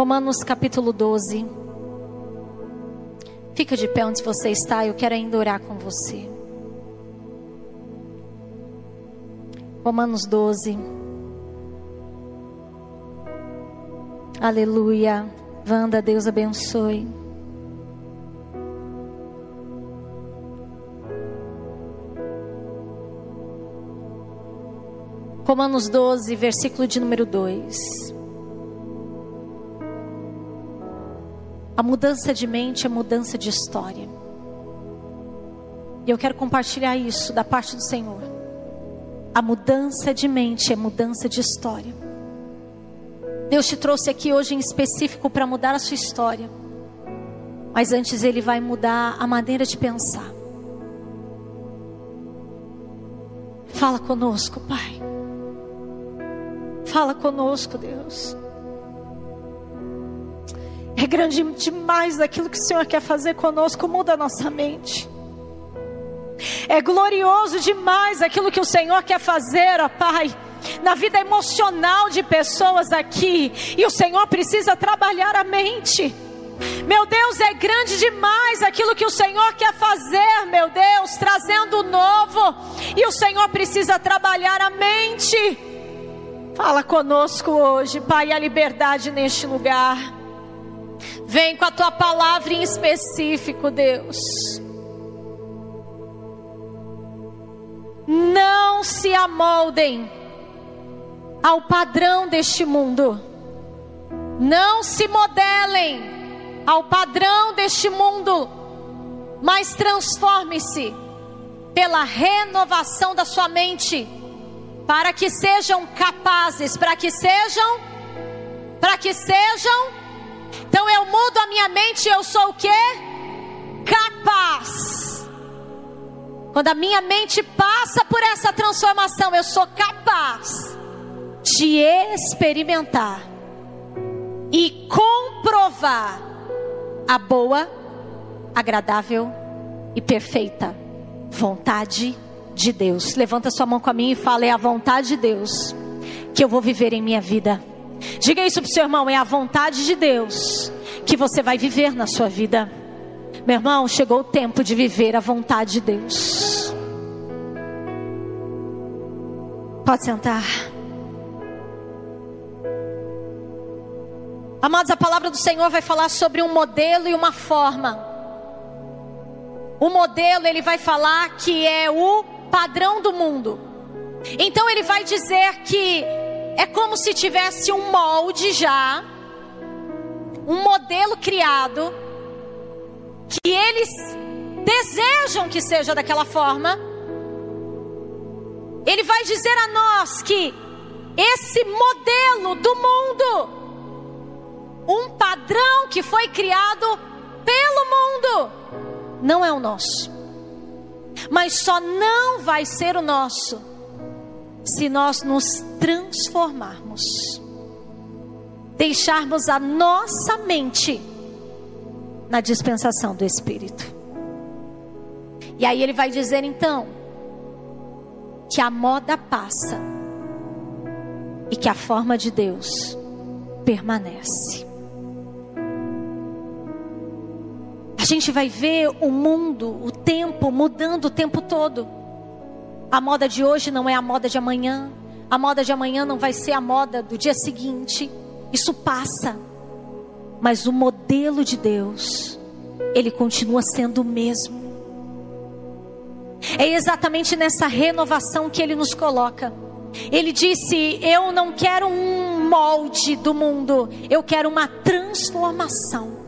Romanos capítulo 12. Fica de pé onde você está, eu quero ainda orar com você. Romanos 12. Aleluia. Vanda, Deus abençoe. Romanos 12, versículo de número 2. A mudança de mente é mudança de história. E eu quero compartilhar isso da parte do Senhor. A mudança de mente é mudança de história. Deus te trouxe aqui hoje em específico para mudar a sua história. Mas antes Ele vai mudar a maneira de pensar. Fala conosco, Pai. Fala conosco, Deus. É grande demais aquilo que o Senhor quer fazer conosco, muda a nossa mente. É glorioso demais aquilo que o Senhor quer fazer, ó Pai, na vida emocional de pessoas aqui. E o Senhor precisa trabalhar a mente. Meu Deus, é grande demais aquilo que o Senhor quer fazer, meu Deus, trazendo o novo. E o Senhor precisa trabalhar a mente. Fala conosco hoje, Pai, a liberdade neste lugar. Vem com a tua palavra em específico, Deus. Não se amoldem ao padrão deste mundo. Não se modelem ao padrão deste mundo, mas transforme-se pela renovação da sua mente para que sejam capazes, para que sejam, para que sejam. Então eu mudo a minha mente, eu sou o que? Capaz. Quando a minha mente passa por essa transformação, eu sou capaz de experimentar e comprovar a boa, agradável e perfeita vontade de de Deus. Levanta sua mão com a mim e fala: é a vontade de Deus que eu vou viver em minha vida. Diga isso para o seu irmão: é a vontade de Deus que você vai viver na sua vida. Meu irmão, chegou o tempo de viver a vontade de Deus. Pode sentar. Amados, a palavra do Senhor vai falar sobre um modelo e uma forma. O modelo ele vai falar que é o padrão do mundo. Então ele vai dizer que é como se tivesse um molde já, um modelo criado, que eles desejam que seja daquela forma. Ele vai dizer a nós que esse modelo do mundo, um padrão que foi criado pelo mundo, não é o nosso mas só não vai ser o nosso se nós nos transformarmos, deixarmos a nossa mente na dispensação do Espírito. E aí ele vai dizer então que a moda passa e que a forma de Deus permanece. A gente vai ver o mundo, o tempo mudando o tempo todo. A moda de hoje não é a moda de amanhã. A moda de amanhã não vai ser a moda do dia seguinte. Isso passa. Mas o modelo de Deus, ele continua sendo o mesmo. É exatamente nessa renovação que ele nos coloca. Ele disse: Eu não quero um molde do mundo, eu quero uma transformação.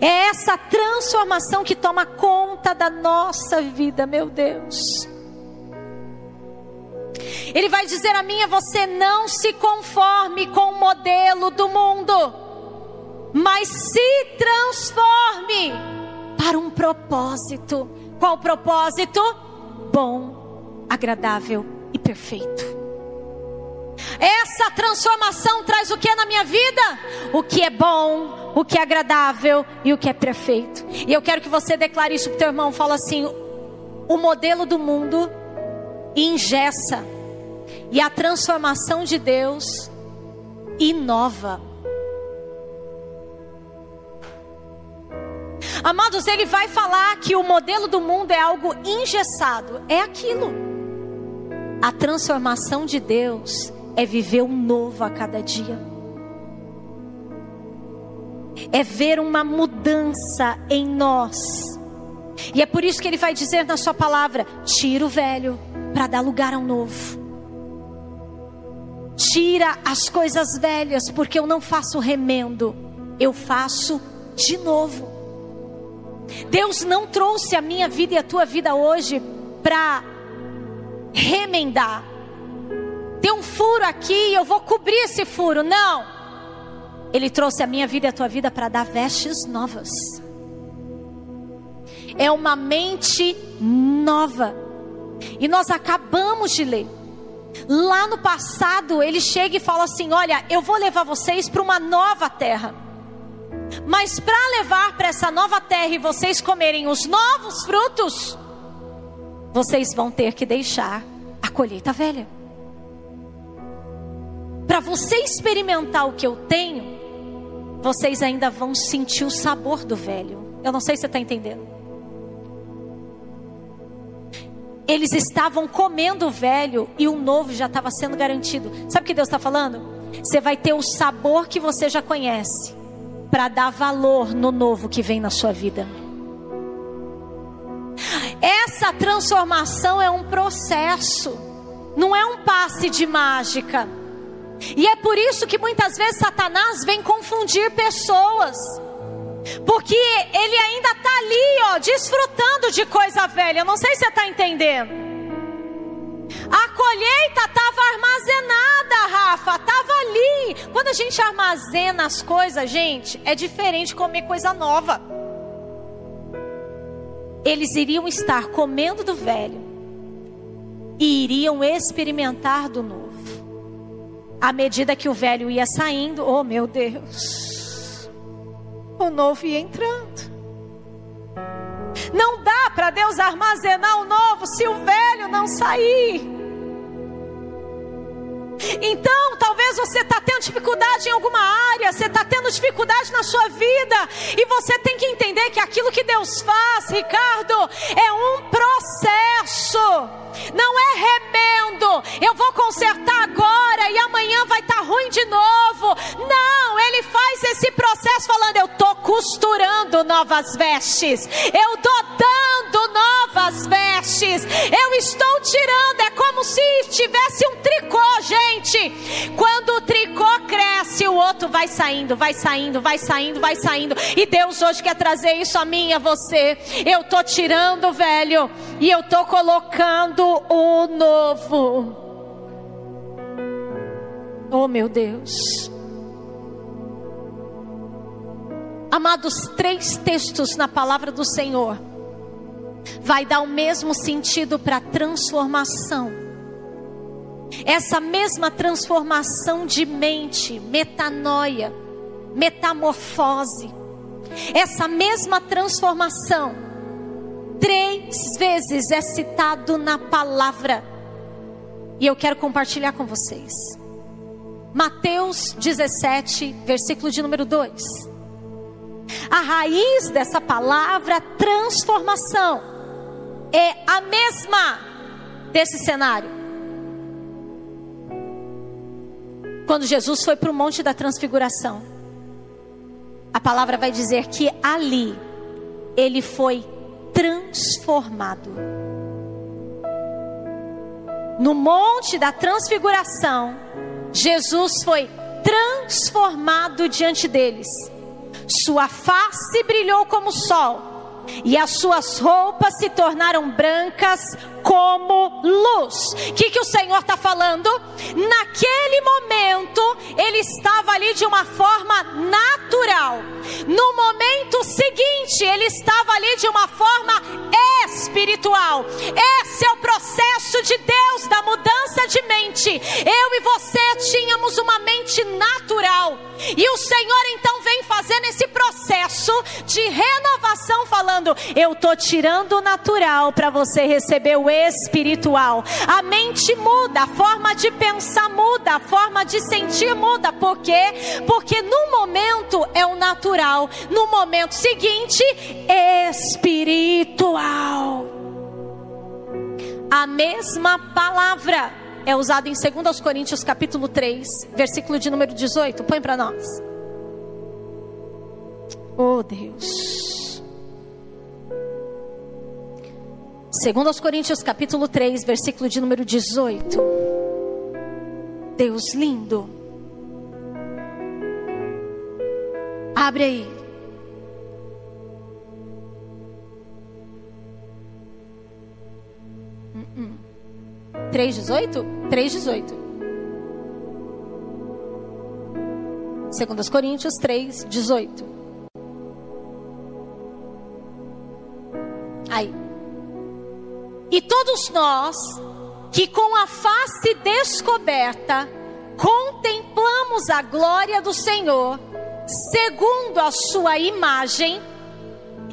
É essa transformação que toma conta da nossa vida, meu Deus. Ele vai dizer a mim e você: não se conforme com o modelo do mundo, mas se transforme para um propósito. Qual propósito? Bom, agradável e perfeito. Essa transformação traz o que na minha vida? O que é bom, o que é agradável e o que é perfeito. E eu quero que você declare isso para o teu irmão. Fala assim: o modelo do mundo ingessa e a transformação de Deus inova. Amados, ele vai falar que o modelo do mundo é algo engessado. É aquilo. A transformação de Deus é viver um novo a cada dia. É ver uma mudança em nós. E é por isso que ele vai dizer na sua palavra: tira o velho para dar lugar ao novo. Tira as coisas velhas, porque eu não faço remendo, eu faço de novo. Deus não trouxe a minha vida e a tua vida hoje para remendar. Tem um furo aqui e eu vou cobrir esse furo. Não. Ele trouxe a minha vida e a tua vida para dar vestes novas. É uma mente nova. E nós acabamos de ler. Lá no passado, ele chega e fala assim: Olha, eu vou levar vocês para uma nova terra. Mas para levar para essa nova terra e vocês comerem os novos frutos, vocês vão ter que deixar a colheita velha. Para você experimentar o que eu tenho, vocês ainda vão sentir o sabor do velho. Eu não sei se você está entendendo. Eles estavam comendo o velho e o novo já estava sendo garantido. Sabe o que Deus está falando? Você vai ter o sabor que você já conhece para dar valor no novo que vem na sua vida. Essa transformação é um processo, não é um passe de mágica. E é por isso que muitas vezes Satanás vem confundir pessoas. Porque ele ainda está ali, ó, desfrutando de coisa velha. Eu não sei se você está entendendo. A colheita estava armazenada, Rafa, estava ali. Quando a gente armazena as coisas, gente, é diferente comer coisa nova. Eles iriam estar comendo do velho e iriam experimentar do novo. À medida que o velho ia saindo, oh meu Deus o novo ia entrando. Não dá para Deus armazenar o novo se o velho não sair. Então, talvez você está tendo dificuldade em alguma área, você está tendo dificuldade na sua vida, e você tem que entender que aquilo que Deus faz, Ricardo, é um processo, não é remendo. Eu vou consertar agora e amanhã vai estar tá ruim de novo. Não, Ele faz esse processo falando: eu estou costurando novas vestes, eu estou dando novas vestes, eu estou tirando. É como se tivesse um tricô, gente quando o tricô cresce, o outro vai saindo, vai saindo, vai saindo, vai saindo. E Deus hoje quer trazer isso a mim e a você. Eu tô tirando o velho e eu tô colocando o novo. Oh, meu Deus. Amados, três textos na palavra do Senhor vai dar o mesmo sentido para transformação essa mesma transformação de mente, metanoia, metamorfose, essa mesma transformação, três vezes é citado na palavra, e eu quero compartilhar com vocês. Mateus 17, versículo de número 2. A raiz dessa palavra transformação é a mesma desse cenário. Quando Jesus foi para o Monte da Transfiguração, a palavra vai dizer que ali ele foi transformado. No Monte da Transfiguração, Jesus foi transformado diante deles. Sua face brilhou como o sol e as suas roupas se tornaram brancas como luz. O que, que o Senhor está falando? Naquele momento, ele estava ali de uma forma natural. No momento seguinte, ele estava ali de uma forma espiritual. Esse é o processo de Deus da mudança de mente. Eu e você tínhamos uma mente natural. E o Senhor então vem fazendo esse processo de renovação, falando: Eu estou tirando o natural para você receber o espiritual. A mente muda, a forma de pensar muda, a forma de sentir muda. Por quê? Porque no momento é o natural, no momento seguinte, espiritual. A mesma palavra é usada em 2 Coríntios capítulo 3, versículo de número 18. Põe para nós. Oh Deus. 2 Coríntios capítulo 3, versículo de número 18. Deus lindo. Abre aí. Três dezoito? Três dezoito. Segundo Coríntios três dezoito. E todos nós que com a face descoberta contemplamos a glória do Senhor, segundo a sua imagem,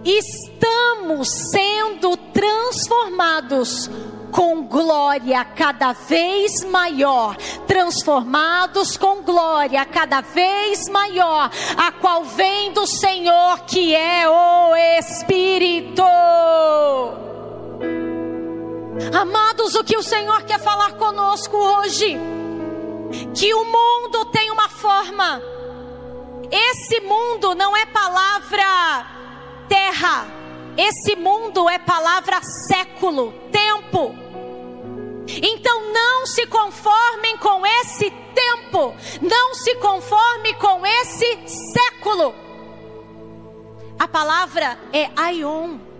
estamos sendo transformados com glória cada vez maior, transformados com glória cada vez maior, a qual vem do Senhor que é o Espírito. Amados, o que o Senhor quer falar conosco hoje? Que o mundo tem uma forma. Esse mundo não é palavra terra. Esse mundo é palavra século, tempo. Então não se conformem com esse tempo, não se conforme com esse século. A palavra é aion.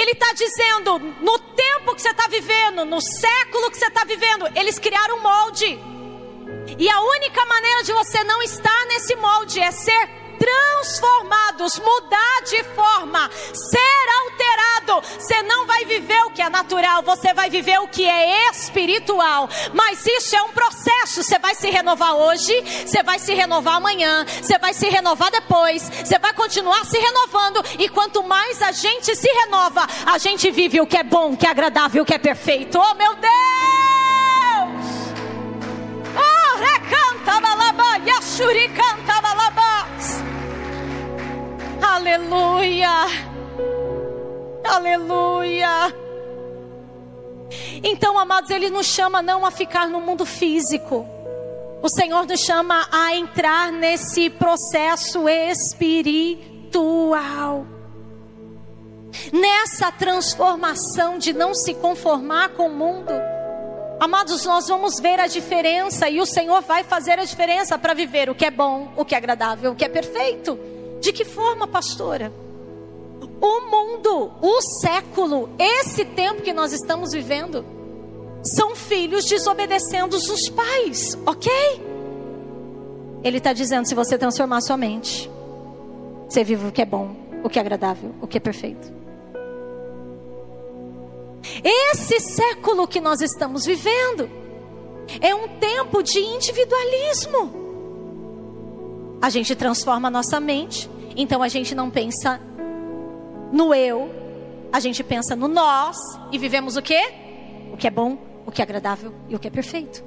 Ele está dizendo, no tempo que você está vivendo, no século que você está vivendo, eles criaram um molde. E a única maneira de você não estar nesse molde é ser transformados, mudar de forma, ser alterado. Você não vai viver o que é natural, você vai viver o que é espiritual. Mas isso é um processo. Você vai se renovar hoje, você vai se renovar amanhã, você vai se renovar depois, você vai continuar se renovando. E quanto mais a gente se renova, a gente vive o que é bom, o que é agradável, o que é perfeito. Oh meu Deus! Oh, recanta balaba, yashuri canta balabas. Aleluia. Aleluia. Então, amados, Ele nos chama não a ficar no mundo físico. O Senhor nos chama a entrar nesse processo espiritual. Nessa transformação de não se conformar com o mundo. Amados, nós vamos ver a diferença e o Senhor vai fazer a diferença para viver o que é bom, o que é agradável, o que é perfeito. De que forma, pastora? O mundo, o século, esse tempo que nós estamos vivendo, são filhos desobedecendo os pais, ok? Ele está dizendo: se você transformar sua mente, você vive o que é bom, o que é agradável, o que é perfeito. Esse século que nós estamos vivendo é um tempo de individualismo a gente transforma a nossa mente. Então a gente não pensa no eu, a gente pensa no nós e vivemos o que? O que é bom, o que é agradável e o que é perfeito.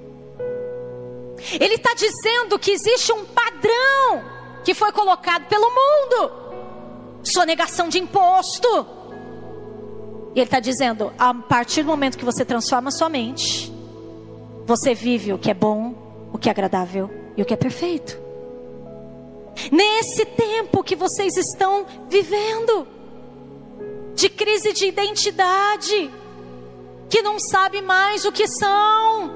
Ele está dizendo que existe um padrão que foi colocado pelo mundo, sonegação de imposto. E ele está dizendo: a partir do momento que você transforma a sua mente, você vive o que é bom, o que é agradável e o que é perfeito. Nesse tempo que vocês estão vivendo, de crise de identidade, que não sabe mais o que são.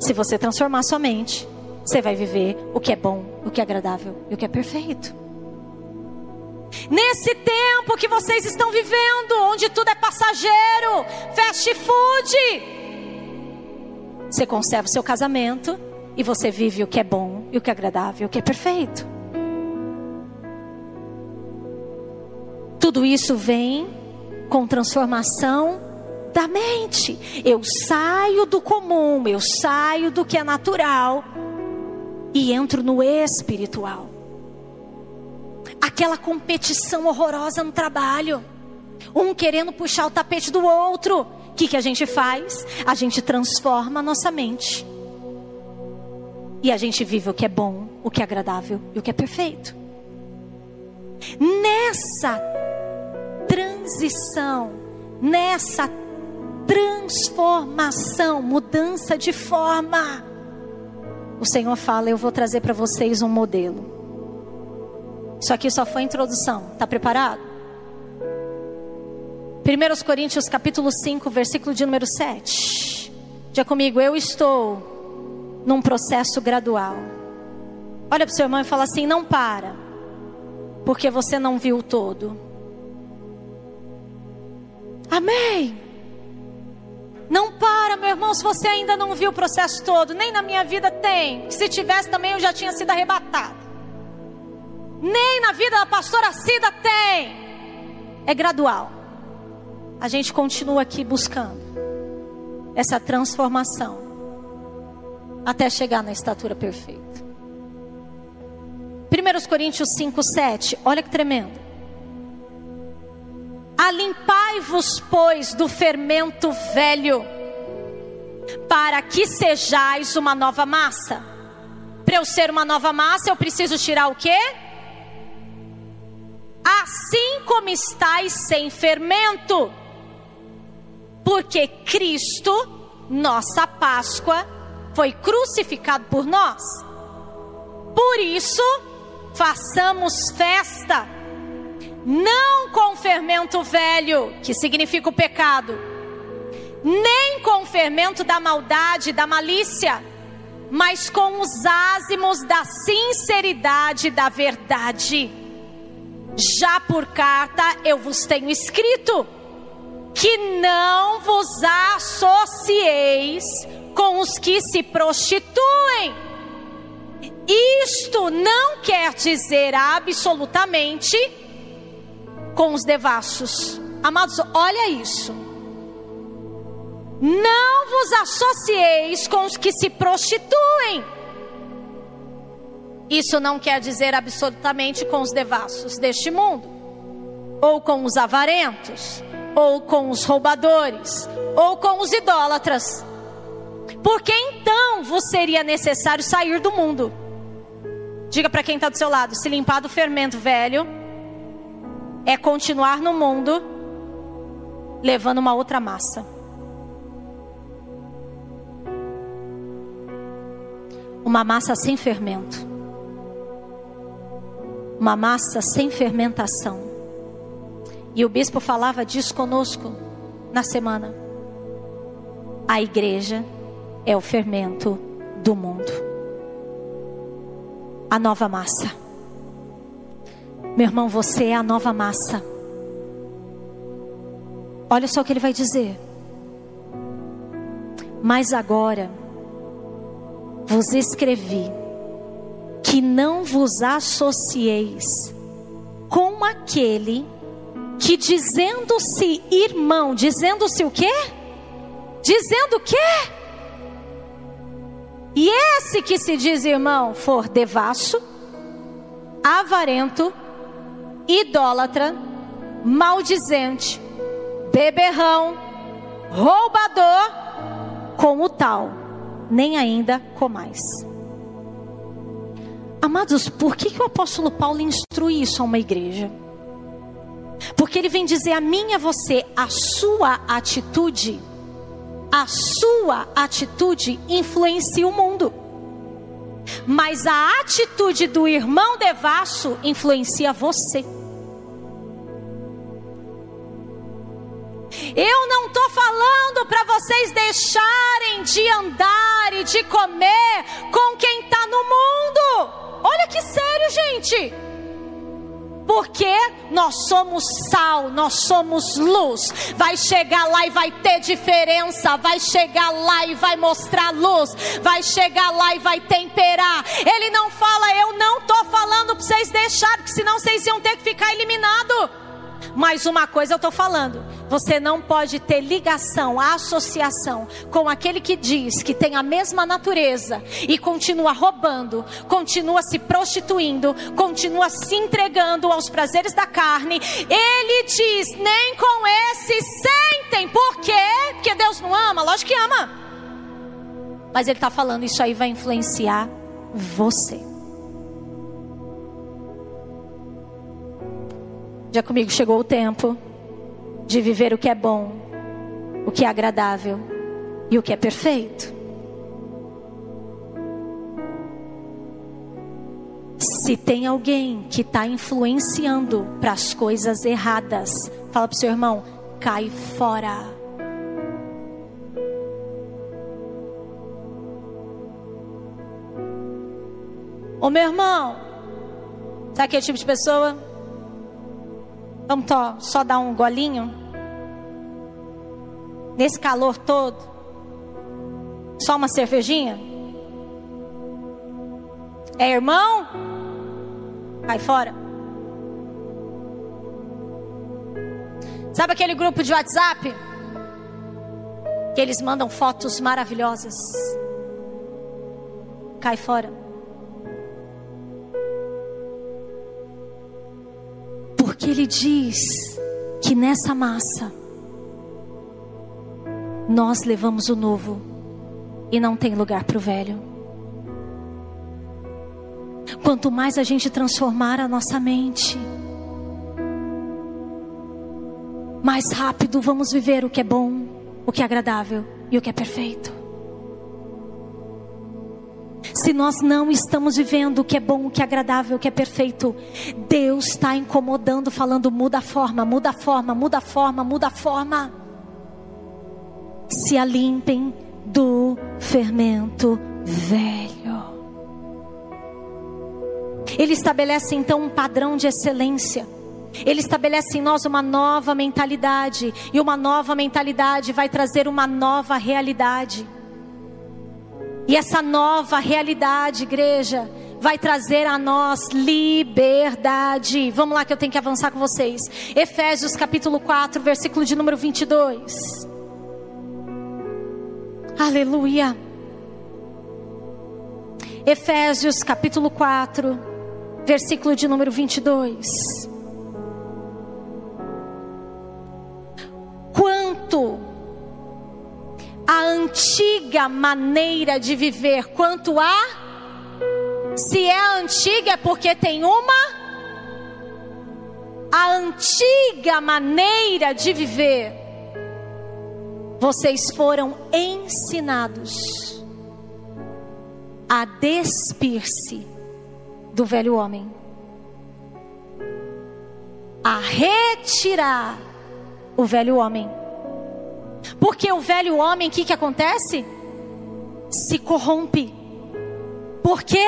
Se você transformar sua mente, você vai viver o que é bom, o que é agradável e o que é perfeito. Nesse tempo que vocês estão vivendo, onde tudo é passageiro, fast food, você conserva o seu casamento, e você vive o que é bom, e o que é agradável, o que é perfeito. Tudo isso vem com transformação da mente. Eu saio do comum, eu saio do que é natural e entro no espiritual. Aquela competição horrorosa no trabalho, um querendo puxar o tapete do outro. O que, que a gente faz? A gente transforma a nossa mente E a gente vive o que é bom, o que é agradável e o que é perfeito. Nessa transição, nessa transformação, mudança de forma, o Senhor fala: Eu vou trazer para vocês um modelo. Isso aqui só foi introdução. Está preparado? 1 Coríntios capítulo 5, versículo de número 7. Diga comigo, eu estou num processo gradual. Olha para o seu irmão e fala assim: não para, porque você não viu o todo. Amém. Não para, meu irmão, se você ainda não viu o processo todo, nem na minha vida tem. Se tivesse também eu já tinha sido arrebatado. Nem na vida da pastora Cida tem. É gradual. A gente continua aqui buscando essa transformação até chegar na estatura perfeita. 1 Coríntios 5, 7, olha que tremendo. Alimpai-vos, pois, do fermento velho, para que sejais uma nova massa. Para eu ser uma nova massa, eu preciso tirar o quê? Assim como estáis sem fermento, porque Cristo, nossa Páscoa, foi crucificado por nós. Por isso, façamos festa não com fermento velho, que significa o pecado, nem com fermento da maldade, da malícia, mas com os ázimos da sinceridade da verdade. Já por carta eu vos tenho escrito que não vos associeis com os que se prostituem. Isto não quer dizer absolutamente com os devassos. Amados, olha isso. Não vos associeis com os que se prostituem. Isso não quer dizer absolutamente com os devassos deste mundo, ou com os avarentos, ou com os roubadores, ou com os idólatras. Porque então vos seria necessário sair do mundo. Diga para quem está do seu lado: se limpar do fermento velho é continuar no mundo levando uma outra massa. Uma massa sem fermento. Uma massa sem fermentação. E o bispo falava disso conosco na semana. A igreja é o fermento do mundo. A nova massa. Meu irmão, você é a nova massa. Olha só o que ele vai dizer. Mas agora vos escrevi que não vos associeis com aquele que dizendo-se irmão, dizendo-se o quê? Dizendo o quê? E esse que se diz irmão for devasso, avarento, idólatra, maldizente, beberrão, roubador, com o tal, nem ainda comais. Amados, por que, que o apóstolo Paulo instrui isso a uma igreja? Porque ele vem dizer a mim e a você, a sua atitude, a sua atitude influencia o mundo. Mas a atitude do irmão devasso influencia você. Eu não estou falando para vocês deixarem de andar e de comer com quem está no mundo. Olha que sério, gente. Porque nós somos sal, nós somos luz. Vai chegar lá e vai ter diferença. Vai chegar lá e vai mostrar luz. Vai chegar lá e vai temperar. Ele não fala, eu não estou falando para vocês deixarem, porque senão vocês iam ter que ficar eliminados. Mas uma coisa eu estou falando: você não pode ter ligação, associação com aquele que diz que tem a mesma natureza e continua roubando, continua se prostituindo, continua se entregando aos prazeres da carne. Ele diz: nem com esse sentem. Por quê? Porque Deus não ama? Lógico que ama. Mas ele está falando: isso aí vai influenciar você. Já comigo chegou o tempo de viver o que é bom, o que é agradável e o que é perfeito. Se tem alguém que está influenciando para as coisas erradas, fala para o seu irmão: cai fora. Ô meu irmão, sabe aquele tipo de pessoa? Vamos só, só dar um golinho? Nesse calor todo? Só uma cervejinha? É irmão? Vai fora. Sabe aquele grupo de WhatsApp? Que eles mandam fotos maravilhosas. Cai fora. Ele diz que nessa massa nós levamos o novo e não tem lugar para o velho. Quanto mais a gente transformar a nossa mente, mais rápido vamos viver o que é bom, o que é agradável e o que é perfeito. Se nós não estamos vivendo o que é bom, o que é agradável, o que é perfeito, Deus está incomodando, falando: muda a forma, muda a forma, muda a forma, muda a forma. Se alimpem do fermento velho. Ele estabelece então um padrão de excelência. Ele estabelece em nós uma nova mentalidade, e uma nova mentalidade vai trazer uma nova realidade. E essa nova realidade, igreja, vai trazer a nós liberdade. Vamos lá que eu tenho que avançar com vocês. Efésios capítulo 4, versículo de número 22. Aleluia. Efésios capítulo 4, versículo de número 22. Quanto a antiga maneira de viver, quanto a? Se é antiga é porque tem uma? A antiga maneira de viver. Vocês foram ensinados a despir-se do velho homem, a retirar o velho homem porque o velho homem, o que, que acontece? Se corrompe. Por quê?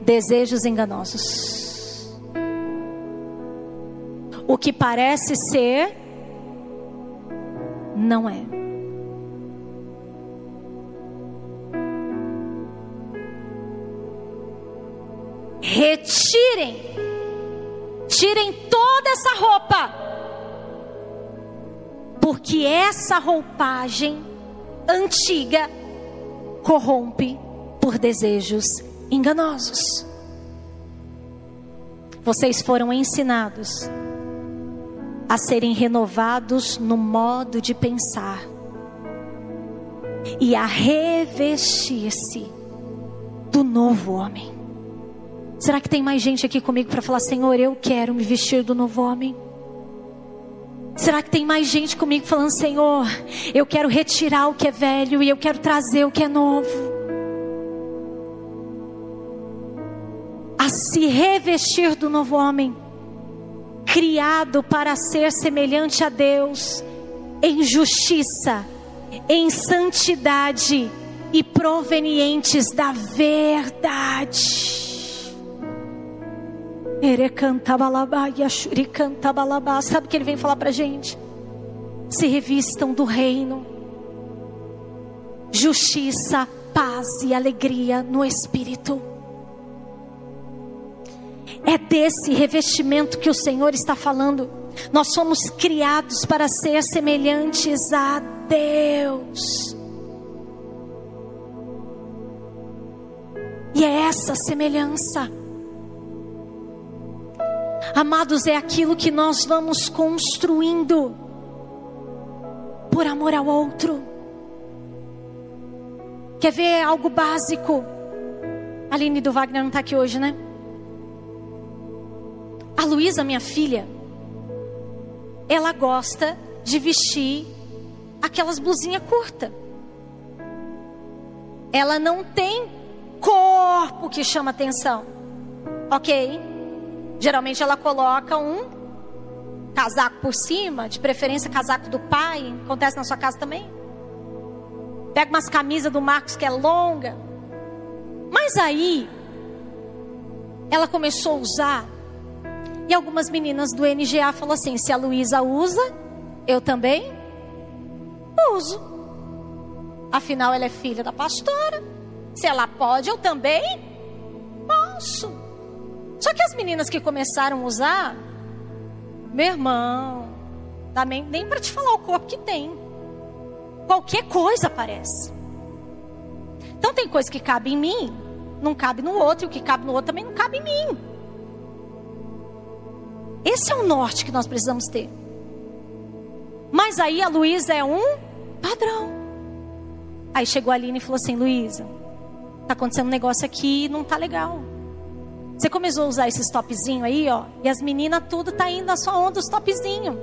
Desejos enganosos. O que parece ser, não é. Retirem, tirem toda essa roupa porque essa roupagem antiga corrompe por desejos enganosos. Vocês foram ensinados a serem renovados no modo de pensar e a revestir-se do novo homem. Será que tem mais gente aqui comigo para falar, Senhor, eu quero me vestir do novo homem? Será que tem mais gente comigo falando, Senhor, eu quero retirar o que é velho e eu quero trazer o que é novo? A se revestir do novo homem, criado para ser semelhante a Deus, em justiça, em santidade e provenientes da verdade. Sabe o que ele vem falar para a gente? Se revistam do reino, justiça, paz e alegria no espírito. É desse revestimento que o Senhor está falando. Nós somos criados para ser semelhantes a Deus. E é essa semelhança Amados, é aquilo que nós vamos construindo por amor ao outro. Quer ver algo básico? A Aline do Wagner não está aqui hoje, né? A Luísa, minha filha, ela gosta de vestir aquelas blusinhas curtas. Ela não tem corpo que chama atenção. Ok? Geralmente ela coloca um casaco por cima, de preferência casaco do pai. Acontece na sua casa também? Pega umas camisas do Marcos que é longa. Mas aí, ela começou a usar. E algumas meninas do NGA falaram assim: se a Luísa usa, eu também uso. Afinal, ela é filha da pastora. Se ela pode, eu também posso. Só que as meninas que começaram a usar, meu irmão, também nem para te falar o corpo que tem. Qualquer coisa aparece. Então tem coisa que cabe em mim, não cabe no outro, e o que cabe no outro também não cabe em mim. Esse é o norte que nós precisamos ter. Mas aí a Luísa é um padrão. Aí chegou a Aline e falou assim: Luísa, tá acontecendo um negócio aqui não tá legal. Você começou a usar esses topzinhos aí, ó, e as meninas tudo tá indo na sua onda, os topzinhos.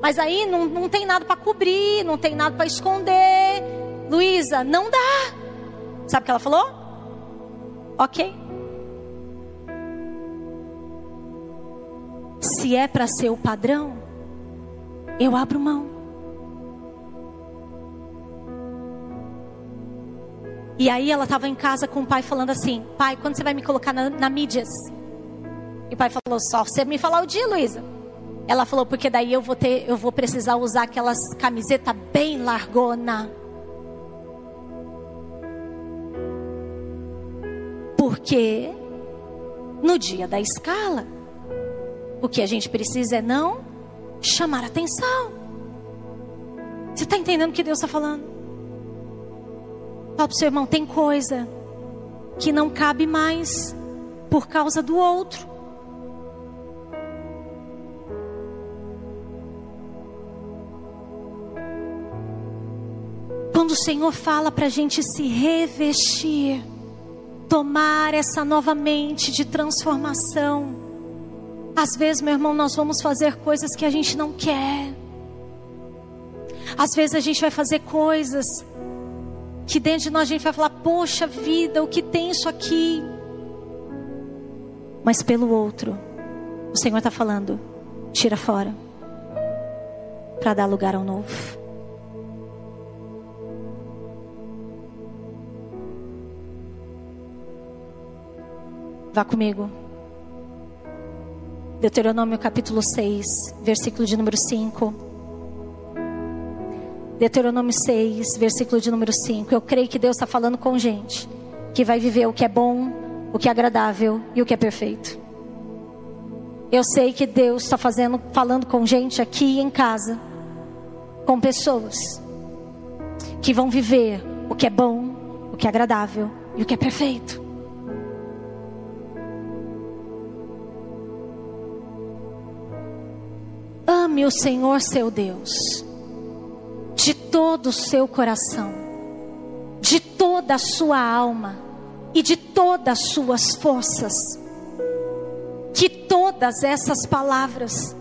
Mas aí não, não tem nada para cobrir, não tem nada para esconder. Luísa, não dá. Sabe o que ela falou? Ok. Se é para ser o padrão, eu abro mão. E aí ela estava em casa com o pai falando assim: Pai, quando você vai me colocar na, na mídias? E o pai falou: Só você me falar o dia, Luísa. Ela falou: Porque daí eu vou ter, eu vou precisar usar aquelas camiseta bem largona. Porque no dia da escala, o que a gente precisa é não chamar atenção. Você está entendendo o que Deus está falando? Fala para o seu irmão: tem coisa que não cabe mais por causa do outro. Quando o Senhor fala para a gente se revestir, tomar essa nova mente de transformação, às vezes, meu irmão, nós vamos fazer coisas que a gente não quer. Às vezes a gente vai fazer coisas que dentro de nós a gente vai falar: Poxa vida, o que tem isso aqui? Mas pelo outro, o Senhor está falando: tira fora, para dar lugar ao novo. Vá comigo. Deuteronômio capítulo 6, versículo de número 5. Deuteronômio 6, versículo de número 5. Eu creio que Deus está falando com gente que vai viver o que é bom, o que é agradável e o que é perfeito. Eu sei que Deus está fazendo, falando com gente aqui em casa, com pessoas que vão viver o que é bom, o que é agradável e o que é perfeito. Ame o Senhor seu Deus de todo o seu coração, de toda a sua alma e de todas as suas forças. Que todas essas palavras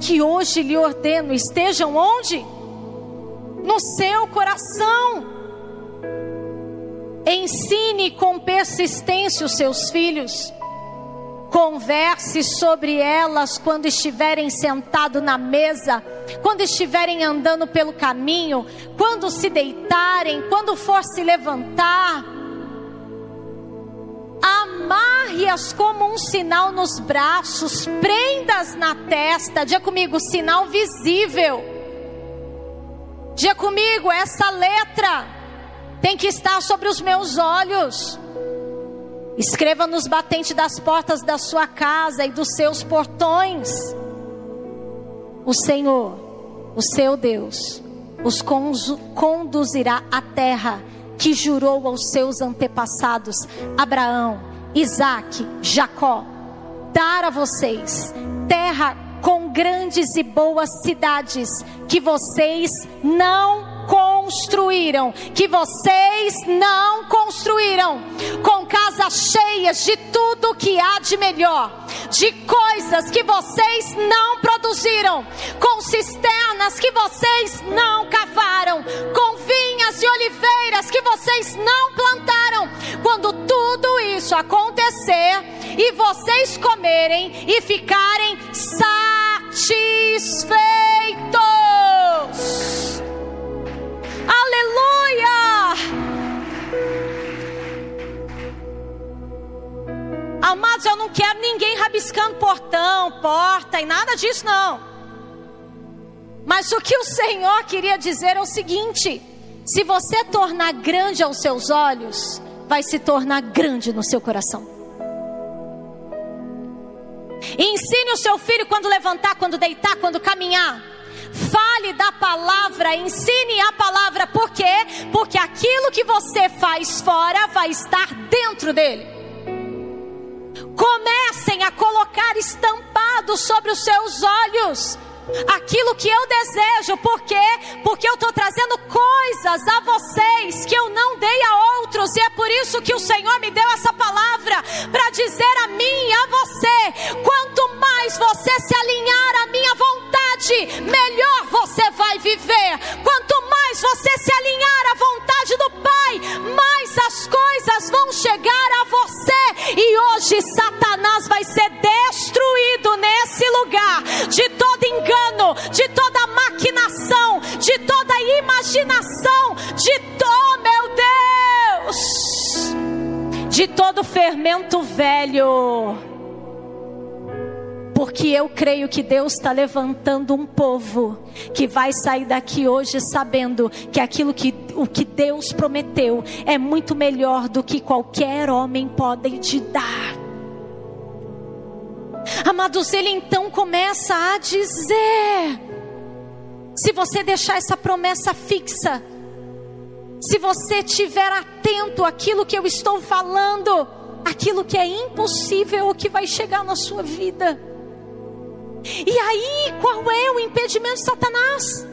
que hoje lhe ordeno estejam onde? No seu coração. Ensine com persistência os seus filhos Converse sobre elas quando estiverem sentados na mesa, quando estiverem andando pelo caminho, quando se deitarem, quando for se levantar. Amarre-as como um sinal nos braços, prendas na testa. Diga comigo, sinal visível. Diga comigo, essa letra tem que estar sobre os meus olhos. Escreva nos batentes das portas da sua casa e dos seus portões. O Senhor, o seu Deus, os conduzirá à terra que jurou aos seus antepassados, Abraão, Isaac, Jacó, dar a vocês terra com grandes e boas cidades que vocês não construíram, que vocês não construíram, com casa cheias de tudo que há de melhor, de coisas que vocês não produziram, com cisternas que vocês não cavaram, com vinhas e oliveiras que vocês não plantaram. Quando tudo isso acontecer e vocês comerem e ficarem satisfeitos. Aleluia! Amados, eu não quero ninguém rabiscando portão, porta e nada disso, não. Mas o que o Senhor queria dizer é o seguinte: se você tornar grande aos seus olhos, vai se tornar grande no seu coração. E ensine o seu filho quando levantar, quando deitar, quando caminhar. Fale da palavra, ensine a palavra, por quê? Porque aquilo que você faz fora vai estar dentro dele. Comecem a colocar estampado sobre os seus olhos aquilo que eu desejo, por quê? Porque eu estou trazendo coisas a vocês que eu não dei a outros, e é por isso que o Senhor me deu essa palavra para dizer a mim a você: quanto mais você se alinhar à minha vontade, melhor você vai viver. Quanto mais você se alinhar à vontade do Pai, mais as coisas vão chegar a você, e hoje Satanás vai ser destruído nesse lugar de todo engano de toda maquinação, de toda imaginação, de todo, meu Deus, de todo fermento velho. Porque eu creio que Deus está levantando um povo que vai sair daqui hoje sabendo que aquilo que o que Deus prometeu é muito melhor do que qualquer homem pode te dar. Amados, ele então começa a dizer: se você deixar essa promessa fixa, se você estiver atento àquilo que eu estou falando, aquilo que é impossível o que vai chegar na sua vida. E aí, qual é o impedimento de Satanás?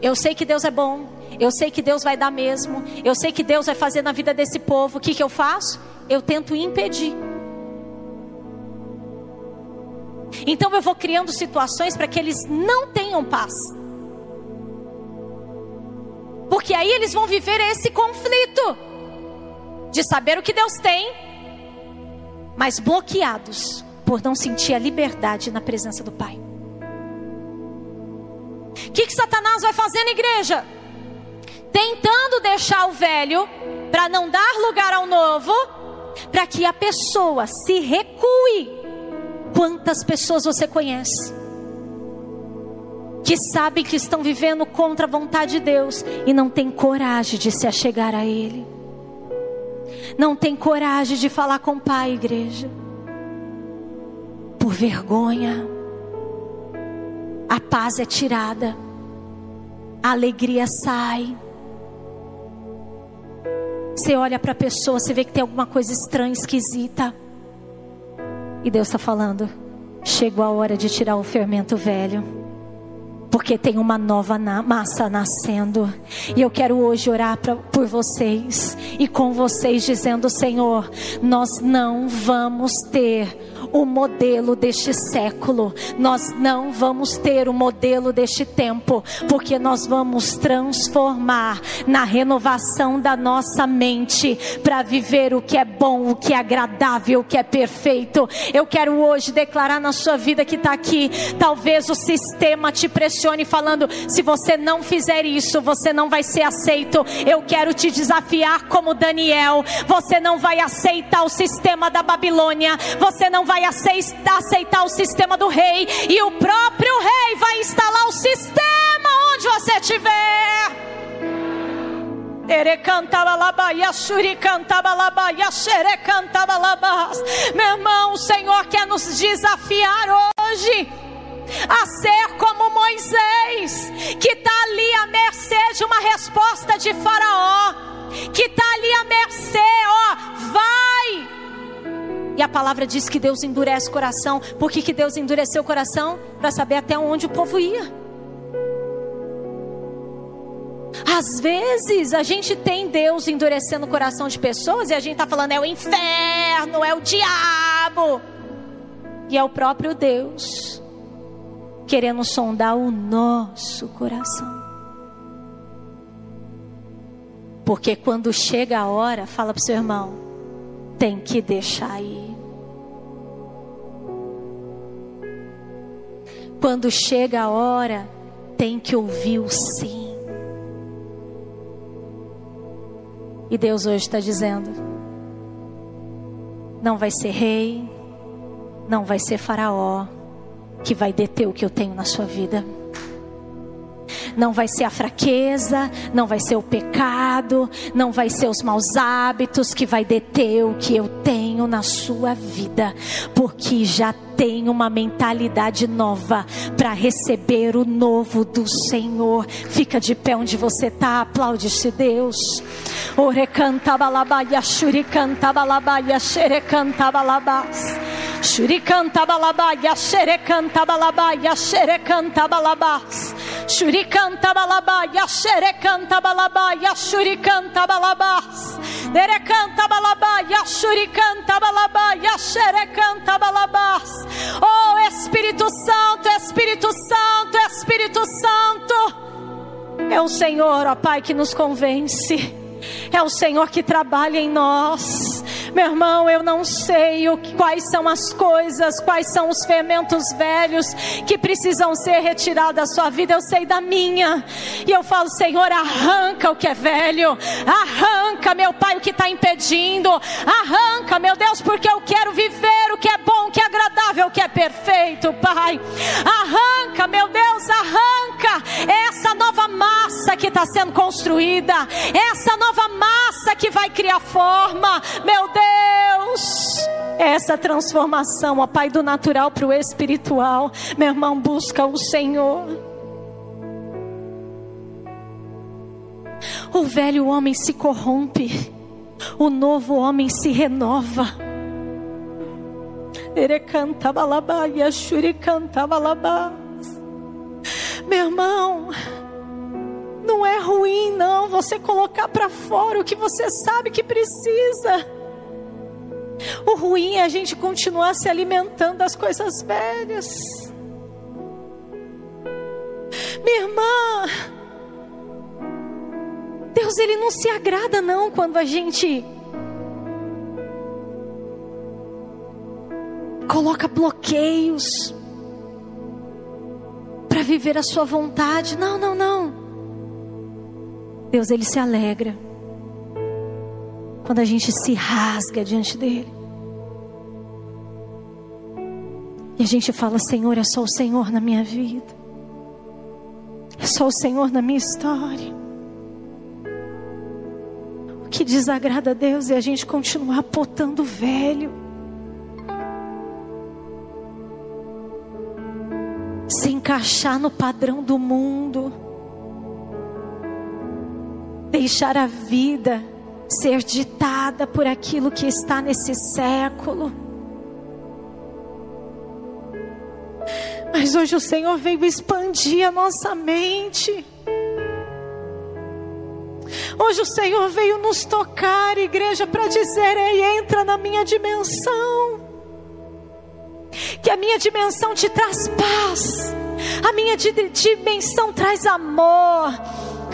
Eu sei que Deus é bom, eu sei que Deus vai dar mesmo, eu sei que Deus vai fazer na vida desse povo. O que, que eu faço? Eu tento impedir. Então eu vou criando situações para que eles não tenham paz. Porque aí eles vão viver esse conflito de saber o que Deus tem, mas bloqueados por não sentir a liberdade na presença do Pai. O que, que Satanás vai fazer na igreja? Tentando deixar o velho para não dar lugar ao novo, para que a pessoa se recue Quantas pessoas você conhece que sabem que estão vivendo contra a vontade de Deus e não tem coragem de se achegar a Ele? Não tem coragem de falar com o Pai, igreja, por vergonha. A paz é tirada, a alegria sai. Você olha para a pessoa, você vê que tem alguma coisa estranha, esquisita. E Deus está falando: chegou a hora de tirar o fermento velho. Porque tem uma nova na massa nascendo. E eu quero hoje orar pra, por vocês e com vocês, dizendo: Senhor, nós não vamos ter o modelo deste século, nós não vamos ter o modelo deste tempo, porque nós vamos transformar na renovação da nossa mente para viver o que é bom, o que é agradável, o que é perfeito. Eu quero hoje declarar na sua vida que está aqui, talvez o sistema te pressione falando: se você não fizer isso, você não vai ser aceito. Eu quero te desafiar como Daniel. Você não vai aceitar o sistema da Babilônia. Você não vai vai aceitar o sistema do rei, e o próprio rei vai instalar o sistema onde você estiver. Meu irmão, o Senhor quer nos desafiar hoje a ser como Moisés, que está ali à mercê de uma resposta de Faraó, que está ali à mercê, ó, vai e a palavra diz que Deus endurece o coração. Por que, que Deus endureceu o coração? Para saber até onde o povo ia. Às vezes a gente tem Deus endurecendo o coração de pessoas e a gente está falando é o inferno, é o diabo. E é o próprio Deus querendo sondar o nosso coração. Porque quando chega a hora, fala para o seu irmão, tem que deixar ir. Quando chega a hora, tem que ouvir o sim. E Deus hoje está dizendo: não vai ser rei, não vai ser faraó que vai deter o que eu tenho na sua vida. Não vai ser a fraqueza, não vai ser o pecado, não vai ser os maus hábitos que vai deter o que eu tenho na sua vida, porque já tem uma mentalidade nova para receber o novo do Senhor. Fica de pé onde você está, aplaude-se Deus. Orecanta balabaia, shuricanta balabaia, xerecanta balabás. Shuricanta balabaia, xerecanta balabaia, xerecanta balabás. Shuricanta balabaia, xerecanta balabaia, shuricanta balabás. Derecanta balabaia, shuricanta balabaia, xerecanta balabás. Oh Espírito Santo, Espírito Santo, Espírito Santo. É o Senhor, ó Pai, que nos convence. É o Senhor que trabalha em nós. Meu irmão, eu não sei o, quais são as coisas, quais são os fermentos velhos que precisam ser retirados da sua vida. Eu sei da minha. E eu falo, Senhor, arranca o que é velho. Arranca, meu Pai, o que está impedindo. Arranca, meu Deus, porque eu quero viver que é bom, que é agradável, que é perfeito, Pai. Arranca, meu Deus, arranca essa nova massa que está sendo construída. Essa nova massa que vai criar forma. Meu Deus essa transformação, ó Pai, do natural para o espiritual. Meu irmão, busca o Senhor. O velho homem se corrompe, o novo homem se renova. Meu irmão, não é ruim não você colocar para fora o que você sabe que precisa. O ruim é a gente continuar se alimentando das coisas velhas. Minha irmã, Deus ele não se agrada não quando a gente coloca bloqueios para viver a sua vontade. Não, não, não. Deus ele se alegra quando a gente se rasga diante dele. E a gente fala: Senhor, é só o Senhor na minha vida, é só o Senhor na minha história. O que desagrada a Deus é a gente continuar potando velho. Encaixar no padrão do mundo, deixar a vida ser ditada por aquilo que está nesse século. Mas hoje o Senhor veio expandir a nossa mente. Hoje o Senhor veio nos tocar, igreja, para dizer: Ei, entra na minha dimensão. Que a minha dimensão te traz paz, a minha dimensão traz amor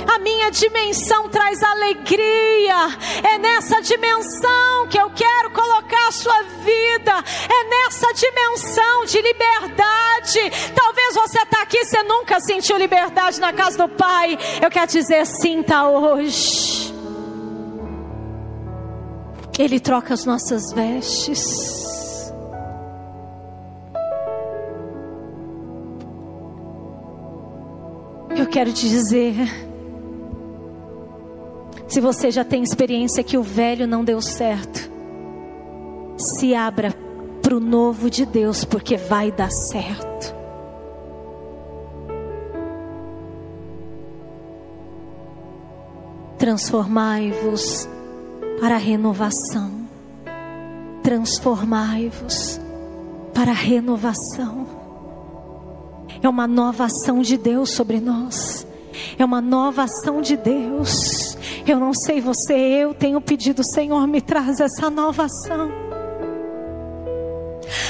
a minha dimensão traz alegria. É nessa dimensão que eu quero colocar a sua vida. É nessa dimensão de liberdade. Talvez você está aqui, você nunca sentiu liberdade na casa do Pai. Eu quero dizer, sinta hoje. Ele troca as nossas vestes. Quero te dizer se você já tem experiência que o velho não deu certo, se abra para o novo de Deus, porque vai dar certo. Transformai-vos para a renovação. Transformai-vos para a renovação. É uma nova ação de Deus sobre nós É uma nova ação de Deus. Eu não sei você, eu tenho pedido, Senhor, me traz essa nova ação.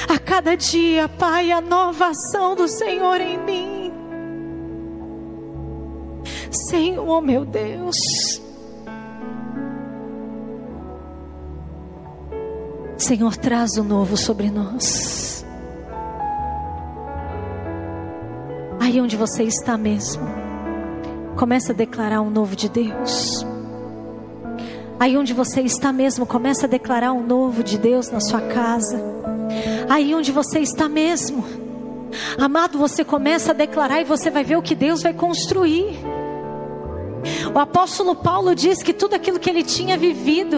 A cada dia, Pai, a nova ação do Senhor em mim. Senhor, meu Deus. Senhor, traz o novo sobre nós. Aí onde você está mesmo, comece a declarar um novo de Deus. Aí onde você está mesmo, comece a declarar um novo de Deus na sua casa. Aí onde você está mesmo, amado, você começa a declarar e você vai ver o que Deus vai construir. O apóstolo Paulo diz que tudo aquilo que ele tinha vivido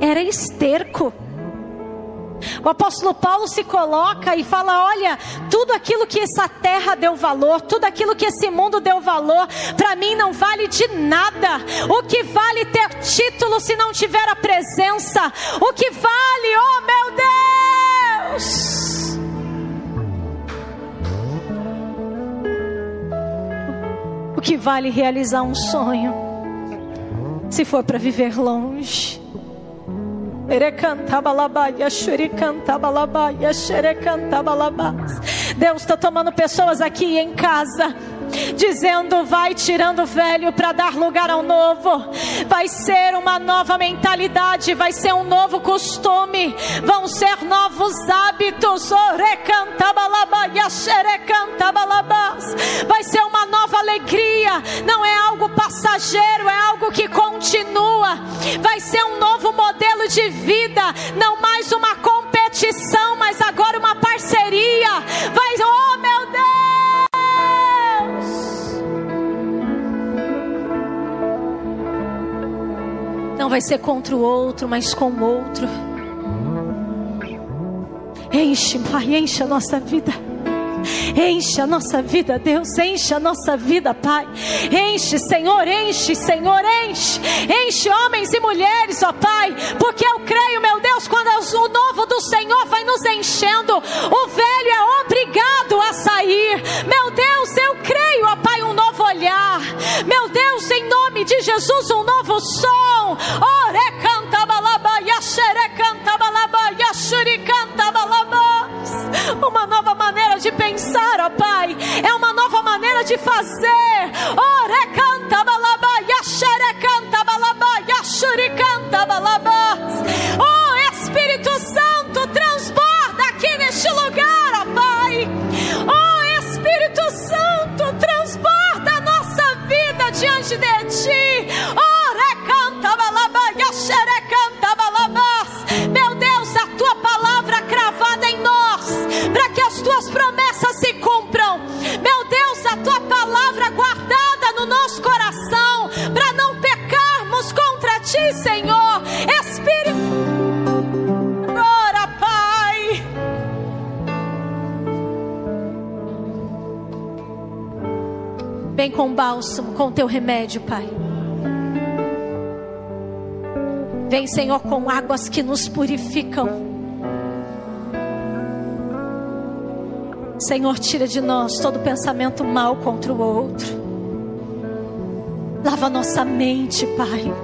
era esterco. O apóstolo Paulo se coloca e fala: Olha, tudo aquilo que essa terra deu valor, tudo aquilo que esse mundo deu valor, para mim não vale de nada. O que vale ter título se não tiver a presença? O que vale, oh meu Deus! O que vale realizar um sonho, se for para viver longe? Deus está tomando pessoas aqui em casa dizendo: vai tirando o velho para dar lugar ao novo. Vai ser uma nova mentalidade, vai ser um novo costume, vão ser novos hábitos. Vai ser uma nova alegria, não é algo passageiro, é algo que continua. Vai ser um novo modelo de vida, não mais uma competição, mas agora uma parceria. Vai, oh meu Deus! Não vai ser contra o outro, mas com o outro. Enche, Pai, enche a nossa vida. Enche a nossa vida, Deus, enche a nossa vida, Pai. Enche, Senhor, enche, Senhor, enche. Enche homens e mulheres, ó Pai, porque eu creio, meu Deus, quando o novo do Senhor vai nos enchendo, o velho de Jesus, um novo som. Ore canta balaba, yashere canta balaba, yashuri canta balaba. Uma nova maneira de pensar, ó Pai. É uma nova maneira de fazer. Ore canta balaba, yashere canta balaba, yashuri canta balaba. Diante de Ti. Ore Vem com bálsamo, com teu remédio, Pai. Vem, Senhor, com águas que nos purificam. Senhor, tira de nós todo pensamento mal contra o outro. Lava nossa mente, Pai.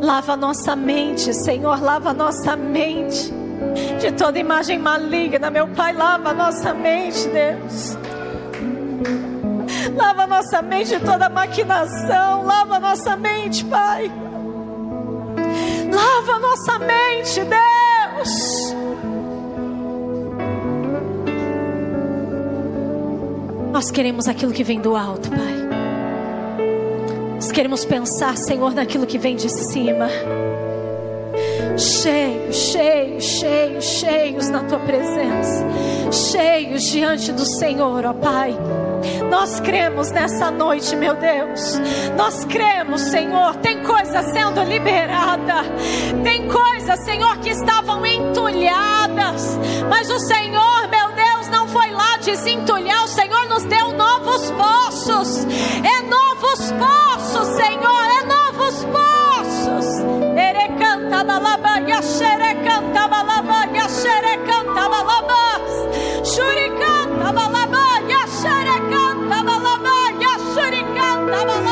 Lava nossa mente, Senhor, lava nossa mente de toda imagem maligna, meu Pai, lava nossa mente, Deus. Lava nossa mente de toda maquinação, lava nossa mente, Pai. Lava nossa mente, Deus. Nós queremos aquilo que vem do alto, Pai. Nós queremos pensar, Senhor, naquilo que vem de cima. Cheios, cheios, cheios, cheios na tua presença. Cheios diante do Senhor, ó Pai. Nós cremos nessa noite, meu Deus. Nós cremos, Senhor. Tem coisa sendo liberada. Tem coisas, Senhor, que estavam entulhadas. Mas o Senhor, meu Deus, não foi lá desentulhar. O Senhor nos deu novos poços. É novos poços, Senhor. É novos poços. Erecanta balaba, yaxerecanta balaba, yaxerecanta balaba. Shuricanta balaba, 来吧，来。